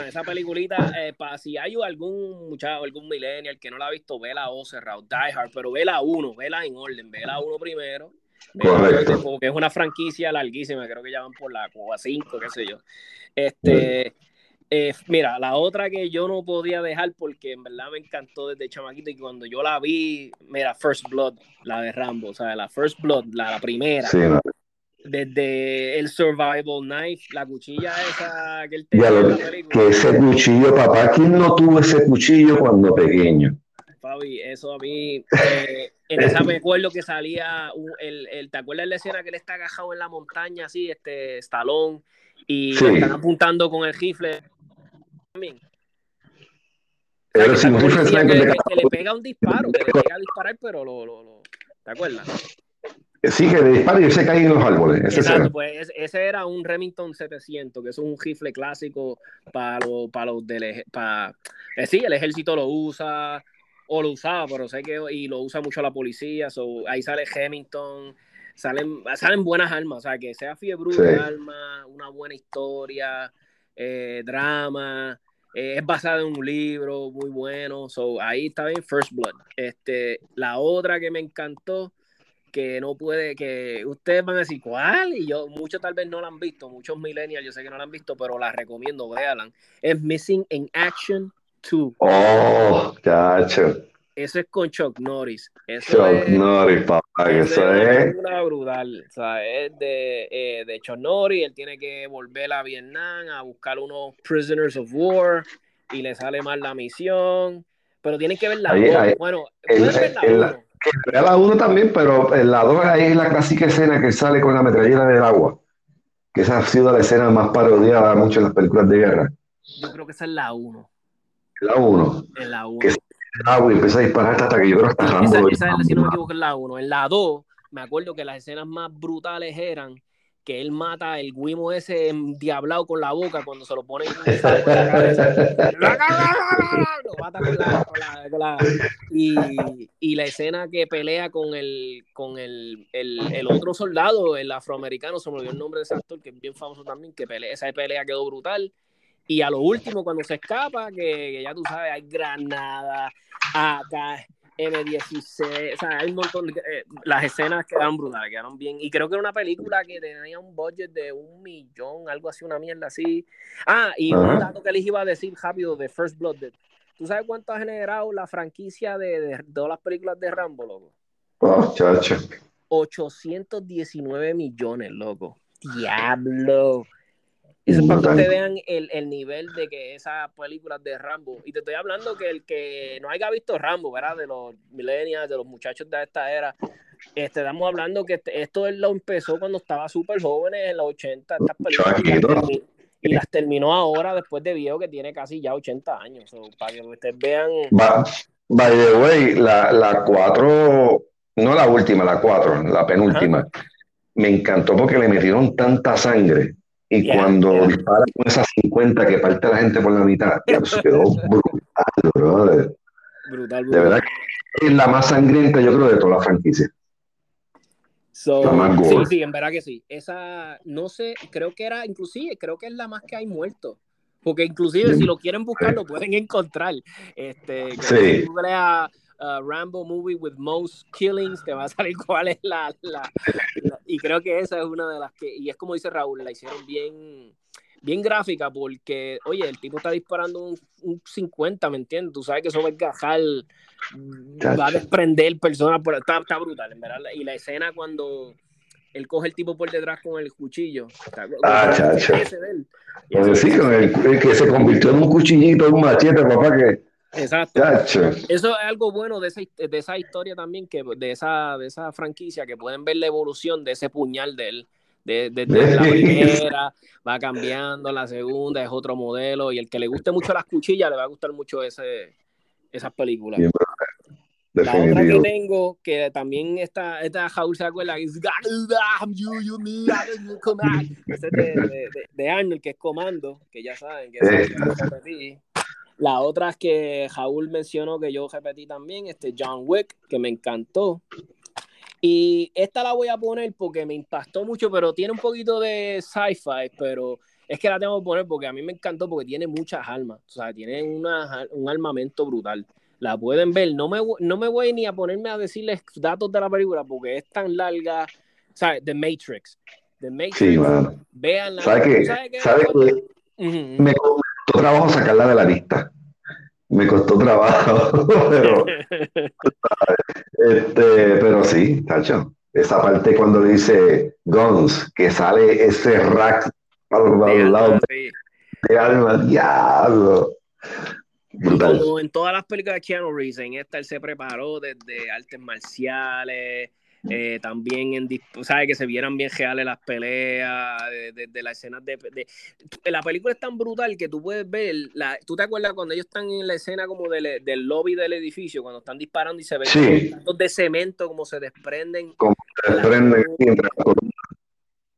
Speaker 3: esa peliculita, eh, para si hay algún muchacho, algún millennial que no la ha visto, vela o cerrado, Die Hard, pero vela uno, vela en orden, vela uno primero.
Speaker 4: Correcto.
Speaker 3: Porque es una franquicia larguísima, creo que ya van por la Cuba 5, qué sé yo. Este, eh, mira, la otra que yo no podía dejar porque en verdad me encantó desde chamaquito y cuando yo la vi, mira, First Blood, la de Rambo, o sea, la First Blood, la, primera.
Speaker 4: Sí, no.
Speaker 3: Desde el Survival Knife, la cuchilla esa que él tenía
Speaker 4: Ya lo-
Speaker 3: la película.
Speaker 4: que ese cuchillo, papá, ¿quién no tuvo ese cuchillo cuando pequeño?
Speaker 3: Fabi, eso a mí, eh, en esa me acuerdo que salía, un- el, el- ¿te acuerdas de la escena que él está agajado en la montaña, así, este, estalón, y
Speaker 4: Sí.
Speaker 3: le están apuntando con el rifle? También.
Speaker 4: Pero
Speaker 3: que
Speaker 4: rifle sniper de
Speaker 3: le pega un disparo, que le pega a disparar, pero lo, lo, lo- ¿te acuerdas?
Speaker 4: Sí, que le dispara y se cae en los árboles. Ese
Speaker 3: Exacto,
Speaker 4: será.
Speaker 3: pues es- ese era un Remington 700, que es un rifle clásico para los, para los del para, eh, sí, el ejército lo usa o lo usaba, pero sé que y lo usa mucho la policía, so, ahí sale Remington, salen, salen buenas armas, o sea, que sea fiebre
Speaker 4: Sí.
Speaker 3: arma, una buena historia, eh, drama, eh, es basada en un libro muy bueno, so, ahí está bien First Blood. Este, la otra que me encantó que no puede, que ustedes van a decir, ¿cuál? Y yo, muchos tal vez no la han visto, muchos millennials yo sé que no la han visto, pero la recomiendo, véanla. Es Missing in Action 2.
Speaker 4: Oh, chacho.
Speaker 3: Eso es con Chuck Norris. Eso
Speaker 4: Chuck
Speaker 3: es,
Speaker 4: Norris, papá, que
Speaker 3: eso es una brutal. O sea, es de, eh, de Chuck Norris, él tiene que volver a Vietnam a buscar unos prisoners of war y le sale mal la misión. Pero tienen que ver la
Speaker 4: Ahí-
Speaker 3: Bueno,
Speaker 4: el-
Speaker 3: ver la
Speaker 4: el-
Speaker 3: uno.
Speaker 4: Vea la uno también, pero en la dos ahí es la clásica escena que sale con la metralleta del agua. Que esa ha sido la escena más parodiada mucho en las películas de guerra.
Speaker 3: Yo creo que esa es la uno.
Speaker 4: La uno,
Speaker 3: En la uno.
Speaker 4: Que el agua y empieza a disparar hasta que yo creo hasta Rambo.
Speaker 3: Esa, esa es, si no me equivoco, es la 1. En la 2, me acuerdo que las escenas más brutales eran que él mata el guimo ese endiablado con la boca cuando se lo pone en la cabeza. Lo mata con la, con la- con la- y, y la escena que pelea con el con el, el, el otro soldado, el afroamericano, se me olvidó el nombre de ese actor, que es bien famoso también, que pelea, esa pelea quedó brutal. Y a lo último, cuando se escapa, que, que ya tú sabes, hay granadas, acá, M16, o sea, hay un montón de... eh, las escenas quedaron brutales, quedaron bien. Y creo que era una película que tenía un budget de un millón, algo así, una mierda así. Ah, y un dato que les iba a decir rápido de First Blood. de- ¿Tú sabes cuánto ha generado la franquicia de, de todas las películas de Rambo, loco?
Speaker 4: Oh, chacho.
Speaker 3: 819 millones, loco. Diablo. Eso es para que ustedes vean el, el nivel de que esas películas de Rambo. Y te estoy hablando que el que no haya visto Rambo, ¿verdad? De los millennials, de los muchachos de esta era. Este, estamos hablando que este- esto él lo empezó cuando estaba súper jóvenes en los 80, estas películas, y y las terminó ahora después de viejo que tiene casi ya 80 años. So, para que ustedes vean.
Speaker 4: Va, by the way, la, la cuatro, no la última, la cuatro, la penúltima, me encantó porque le metieron tanta sangre. Y
Speaker 3: Yeah,
Speaker 4: cuando
Speaker 3: yeah.
Speaker 4: dispara con esas 50 que parte la gente por la mitad, ya, pues, quedó brutal, brother.
Speaker 3: Brutal,
Speaker 4: De
Speaker 3: brutal.
Speaker 4: verdad que es la más sangrienta, yo creo, de toda la franquicia.
Speaker 3: So,
Speaker 4: La más
Speaker 3: sí,
Speaker 4: gore.
Speaker 3: sí, en verdad que sí. Esa, no sé, creo que era, inclusive, creo que es la más que hay muertos. Porque inclusive si lo quieren buscar, lo pueden encontrar. Este,
Speaker 4: Sí.
Speaker 3: uh, Rambo movie with most killings, te va a salir cuál es la- Y creo que esa es una de las que, y es como dice Raúl, la hicieron bien, bien gráfica, porque, oye, el tipo está disparando un, un 50, ¿me entiendes? Tú sabes que eso va a encajar, va a desprender personas, por, está, está brutal, en verdad. Y la escena cuando él coge el tipo por detrás con el cuchillo. está-
Speaker 4: Ah, chacho.
Speaker 3: ese de él. Y
Speaker 4: Pues sí, el, el que se convirtió en un cuchillito, un machete, papá, que.
Speaker 3: Exacto. Eso es algo bueno de esa, de esa historia también, que de esa, de esa franquicia, que pueden ver la evolución de ese puñal de él. De, de- de la primera, va cambiando, la segunda es otro modelo, y el que le guste mucho las cuchillas le va a gustar mucho ese, esas películas.
Speaker 4: Bien,
Speaker 3: La otra que tengo, que también está, esta Raúl se acuerda, es es de, de, de- Arnold, que es comando, que ya saben que esa
Speaker 4: Eh.
Speaker 3: Yo la repetí. La otra es que Raúl mencionó que yo repetí también, este John Wick, que me encantó. Y esta la voy a poner porque me impactó mucho, pero tiene un poquito de sci-fi, pero es que la tengo que poner porque a mí me encantó porque tiene muchas armas, o sea, tiene una, un armamento brutal. La pueden ver, no me, no me voy ni a ponerme a decirles datos de la película porque es tan larga, ¿sabes? The Matrix. The Matrix,
Speaker 4: Sí, mano.
Speaker 3: véanla.
Speaker 4: ¿Sabes qué?
Speaker 3: ¿Sabes qué?
Speaker 4: ¿Sabes qué?
Speaker 3: Ujú.
Speaker 4: Me costó trabajo sacarla de la lista. Me costó trabajo, pero, este, pero sí, tacho. Esa parte cuando le dice Guns, que sale ese rack al, lado de alma, diablo. Brutal.
Speaker 3: como en todas las películas de Keanu Reeves, en esta él se preparó desde artes marciales, eh, también en, ¿sabes? Que se vieran bien reales las peleas, desde de, las escenas de, de- La película es tan brutal que tú puedes ver, la, ¿tú te acuerdas cuando ellos están en la escena como del, del lobby del edificio, cuando están disparando y se ven
Speaker 4: Sí.
Speaker 3: los de cemento como se desprenden?
Speaker 4: Se prende entre las columnas.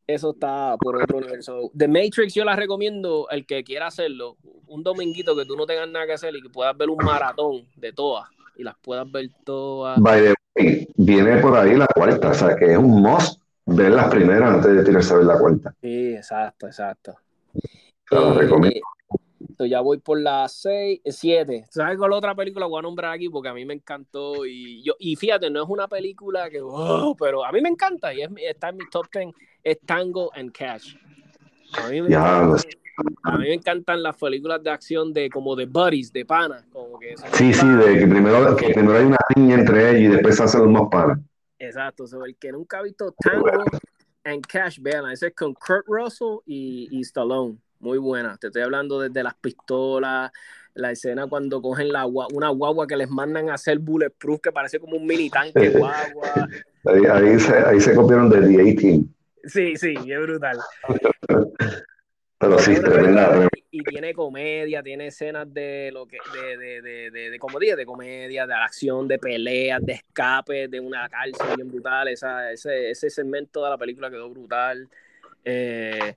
Speaker 3: Eso está por otro universo. The Matrix yo la recomiendo, el que quiera hacerlo, un dominguito que tú no tengas nada que hacer y que puedas ver un maratón de todas y las puedas ver todas.
Speaker 4: By the way, viene por ahí la cuarta, o sea que es un must ver las primeras antes de tirarse a ver la cuarta.
Speaker 3: Sí, exacto, exacto.
Speaker 4: Se la recomiendo.
Speaker 3: so ya voy por la 6, 7. ¿Sabes cuál otra película voy a nombrar aquí? Porque a mí me encantó y yo y fíjate, no es una película que, wow, pero a mí me encanta y es, está en mi top 10, es Tango and Cash. A mí me
Speaker 4: Ya,
Speaker 3: encanta-
Speaker 4: pues.
Speaker 3: A mí me encantan las películas de acción de como de buddies, de pana, como que
Speaker 4: Sí, sí,
Speaker 3: panas.
Speaker 4: de que primero, que primero hay una niña entre ellos y después se hacen los más panas.
Speaker 3: Exacto, so, el que nunca ha visto Tango and Cash, vean, ese es con Kurt Russell y, y Stallone, muy buena. Te estoy hablando desde las pistolas, la escena cuando cogen la una guagua que les mandan a hacer bulletproof que parece como un mini tanque guagua.
Speaker 4: Ahí, ahí, se, ahí se copiaron de The A-Team.
Speaker 3: Sí, sí, es brutal.
Speaker 4: Pero sí, tremenda,
Speaker 3: y y tiene comedia, tiene escenas de lo que de, de, de, de, de comedia, de comedia, de acción, de peleas, de escape, de una cárcel bien brutal. Esa, ese, ese segmento de la película quedó brutal. Eh,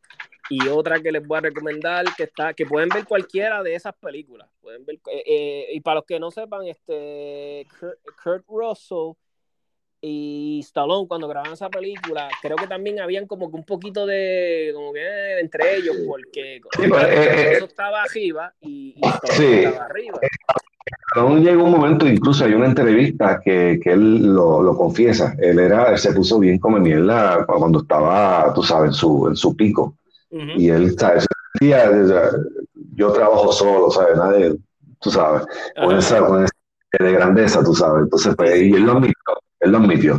Speaker 3: y otra que les voy a recomendar que está, que pueden ver cualquiera de esas películas. Pueden ver, eh, eh, y para los que no sepan, este Kurt, Kurt Russell y Stallone cuando grababan esa película, creo que también habían como que un poquito de como que eh, entre ellos, porque
Speaker 4: Sí, pues, eh, eh,
Speaker 3: Russell estaba arriba y, y Stallone
Speaker 4: Sí.
Speaker 3: estaba arriba.
Speaker 4: Aún llegó un momento, incluso hay una entrevista que, que él lo, lo confiesa. Él era, él se puso bien como mierda cuando estaba, tú sabes, en su, en su pico. Y él, ¿sabes? Día, yo trabajo solo, ¿sabes? Nadie, tú sabes, con esa, con esa de grandeza, tú sabes. Entonces, pues, y él lo admitió, él lo admitió.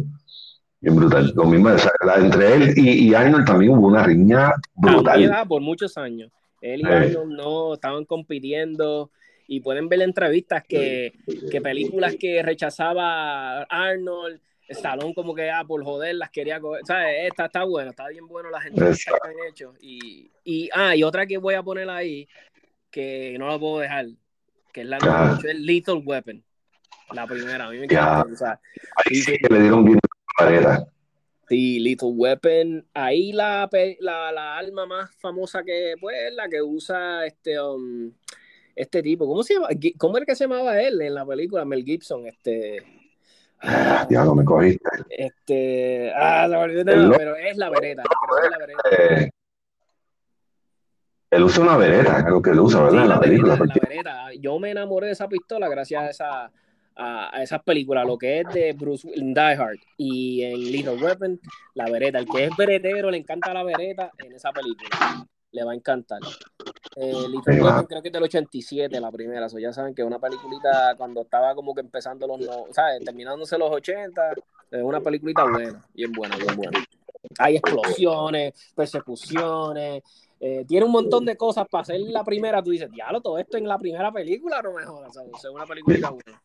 Speaker 4: Bien brutal. Lo mismo, o sea, entre él y, y Arnold también hubo una riña brutal.
Speaker 3: ah, por muchos años. Él y
Speaker 4: Sí.
Speaker 3: Arnold no estaban compitiendo y pueden ver entrevistas que, que películas que rechazaba Arnold, Stallone como que ah, por joder las quería coger. ¿Sabes? Esta está bueno, está bien bueno las entrevistas que han hecho. Y, y, ah, y otra que voy a poner ahí, que no la puedo dejar, que es la
Speaker 4: Ah.
Speaker 3: ocho, es Lethal Weapon. La primera, a mí me
Speaker 4: Ya.
Speaker 3: encanta. o sea,
Speaker 4: Ahí sí que le dieron bien la.
Speaker 3: Sí, Lethal Weapon. Ahí la, la, la arma más famosa que, pues, la que usa este, um, este tipo. ¿Cómo se llama? ¿Cómo era que se llamaba él en la película? Mel Gibson. Este.
Speaker 4: Ah, diablo, me cogiste.
Speaker 3: Este. Ah, El nombre,
Speaker 4: loco.
Speaker 3: pero es la vereta. Creo que es la vereta.
Speaker 4: Eh, él usa una vereta, creo que él usa, ¿verdad?
Speaker 3: Sí,
Speaker 4: en la
Speaker 3: la
Speaker 4: película. porque-
Speaker 3: la vereta. Yo me enamoré de esa pistola gracias a esa a, esas películas, lo que es de Bruce Willis, Die Hard y en Lethal Weapon, la vereta. El que es veretero le encanta la vereta en esa película. Le va a encantar. Eh,
Speaker 4: Ahí va.
Speaker 3: Weapon creo que es del 87 la primera, so ya saben que es una peliculita cuando estaba como que empezando los, no, ¿sabes? Terminándose los 80, es una peliculita buena, bien buena, bien buena. Hay explosiones, persecuciones, eh, tiene un montón de cosas para hacer la primera. Tú dices, diablo, todo esto en la primera película, no me jodas. o sea, Es una película buena.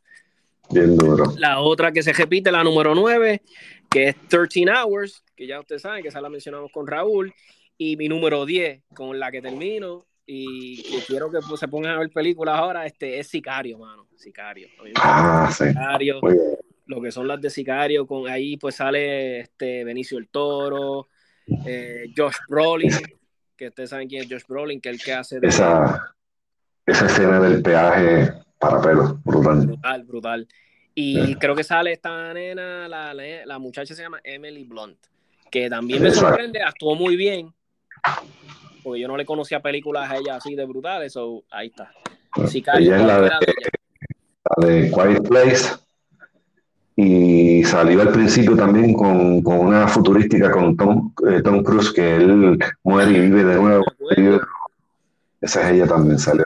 Speaker 4: Bien duro.
Speaker 3: La otra que se repite, la número 9, que es 13 Hours, que ya ustedes saben que esa la mencionamos con Raúl. Y mi número 10, con la que termino, y que quiero que pues, se pongan a ver películas ahora, este, es Sicario, mano. Sicario.
Speaker 4: Ah, sí.
Speaker 3: Sicario. Lo que son las de Sicario, con ahí pues sale este Benicio el Toro, eh, Josh Brolin, que ustedes saben quién es Josh Brolin, que es el que hace de...
Speaker 4: Esa, esa escena del peaje para pelos, brutal.
Speaker 3: Brutal, brutal. Y creo que sale esta nena, la, la, la, muchacha se llama Emily Blunt, que también me sorprende, actuó muy bien, porque yo no le conocía películas a ella así de brutales, so, ahí está.
Speaker 4: Ella es la de, la de Quiet Place y salió al principio también con, con una futurística con Tom, eh, Tom, Cruise, que él muere y vive de nuevo. Esa es ella también, sale.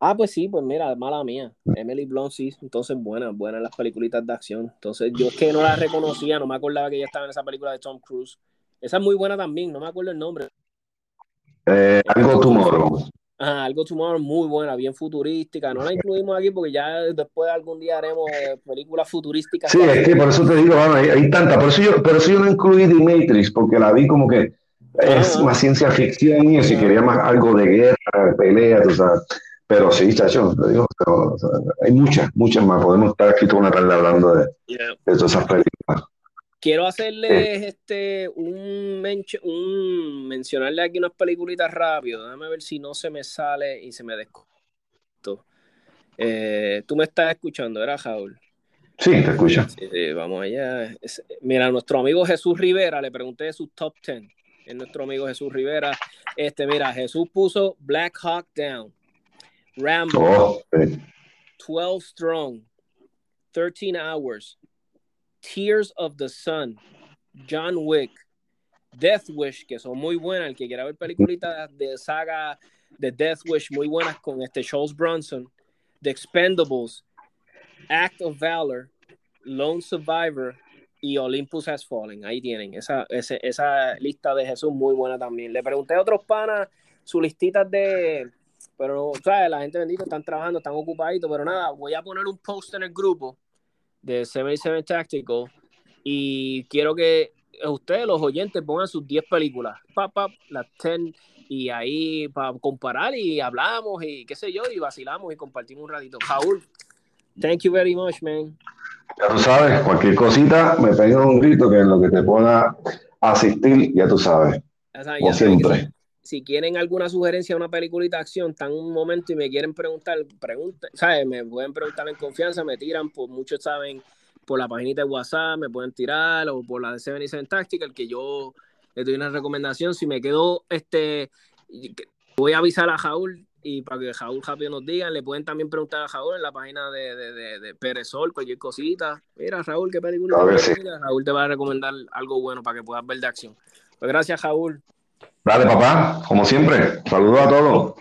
Speaker 3: Ah, pues sí, pues mira, mala mía. Emily Blunt, sí, entonces buena, buena las peliculitas de acción. Entonces yo es que no la reconocía, no me acordaba que ella estaba en esa película de Tom Cruise. Esa es muy buena también, no me acuerdo el nombre.
Speaker 4: Eh, algo Tomorrow.
Speaker 3: Ah, algo Tomorrow muy buena, bien futurística. No la incluimos aquí porque ya después algún día haremos eh, películas futurísticas.
Speaker 4: Sí, es que por eso te digo, bueno, hay, hay tantas. Por eso, yo, por eso yo no incluí The Matrix, porque la vi como que es ah, más ciencia ficción y si ah, quería más algo de guerra, pelea, tú sabes. Pero sí, chacho, te digo, pero, o sea, hay muchas, muchas más. Podemos estar aquí toda una tarde hablando de, yeah. de todas esas películas.
Speaker 3: Quiero hacerles este un, un mencionarle aquí unas peliculitas rápido. Déjame ver si no se me sale y se me desconectó. Eh, Tú me estás escuchando, ¿verdad, Jaúl?
Speaker 4: Sí, te escucho.
Speaker 3: Sí, sí, vamos allá. Mira, nuestro amigo Jesús Rivera, le pregunté de sus top 10. Es nuestro amigo Jesús Rivera. Este, mira, Jesús puso Black Hawk Down, Rambo, oh, sí. 12 Strong, 13 Hours, Tears of the Sun, John Wick, Death Wish, que son muy buenas. El que quiera ver peliculitas de saga de Death Wish, muy buenas con este Charles Bronson, The Expendables, Act of Valor, Lone Survivor y Olympus Has Fallen. Ahí tienen esa, esa, esa lista de Jesús muy buena también. Le pregunté a otros panas sus listitas de. Pero, ¿sabes? La gente bendita están trabajando, están ocupaditos, pero nada, voy a poner un post en el grupo de 77 Tactical y quiero que ustedes, los oyentes, pongan sus 10 películas, pap, pap, las 10 y ahí para comparar y hablamos y qué sé yo, y vacilamos y compartimos un ratito. Jaúl, thank you very much, man.
Speaker 4: Ya tú sabes, cualquier cosita, me pegas un grito que en lo que te pueda asistir, ya tú sabes.
Speaker 3: Ya sabes como ya siempre si quieren alguna sugerencia de una peliculita de acción, están un momento y me quieren preguntar, pregunten, ¿sabes? Me pueden preguntar en confianza, me tiran, por muchos saben, por la paginita de WhatsApp, me pueden tirar, o por la de 77 Tactical, que yo les doy una recomendación. Si me quedo, este, voy a avisar a Jaúl y para que Jaúl rápido nos diga, le pueden también preguntar a Jaúl en la página de, de, de, de Perezol, cualquier cosita. Mira, Raúl, ¿qué película? A sí. Raúl te va a recomendar algo bueno para que puedas ver de acción. Pues gracias, Jaúl.
Speaker 4: Dale, papá, como siempre. Saludos a todos.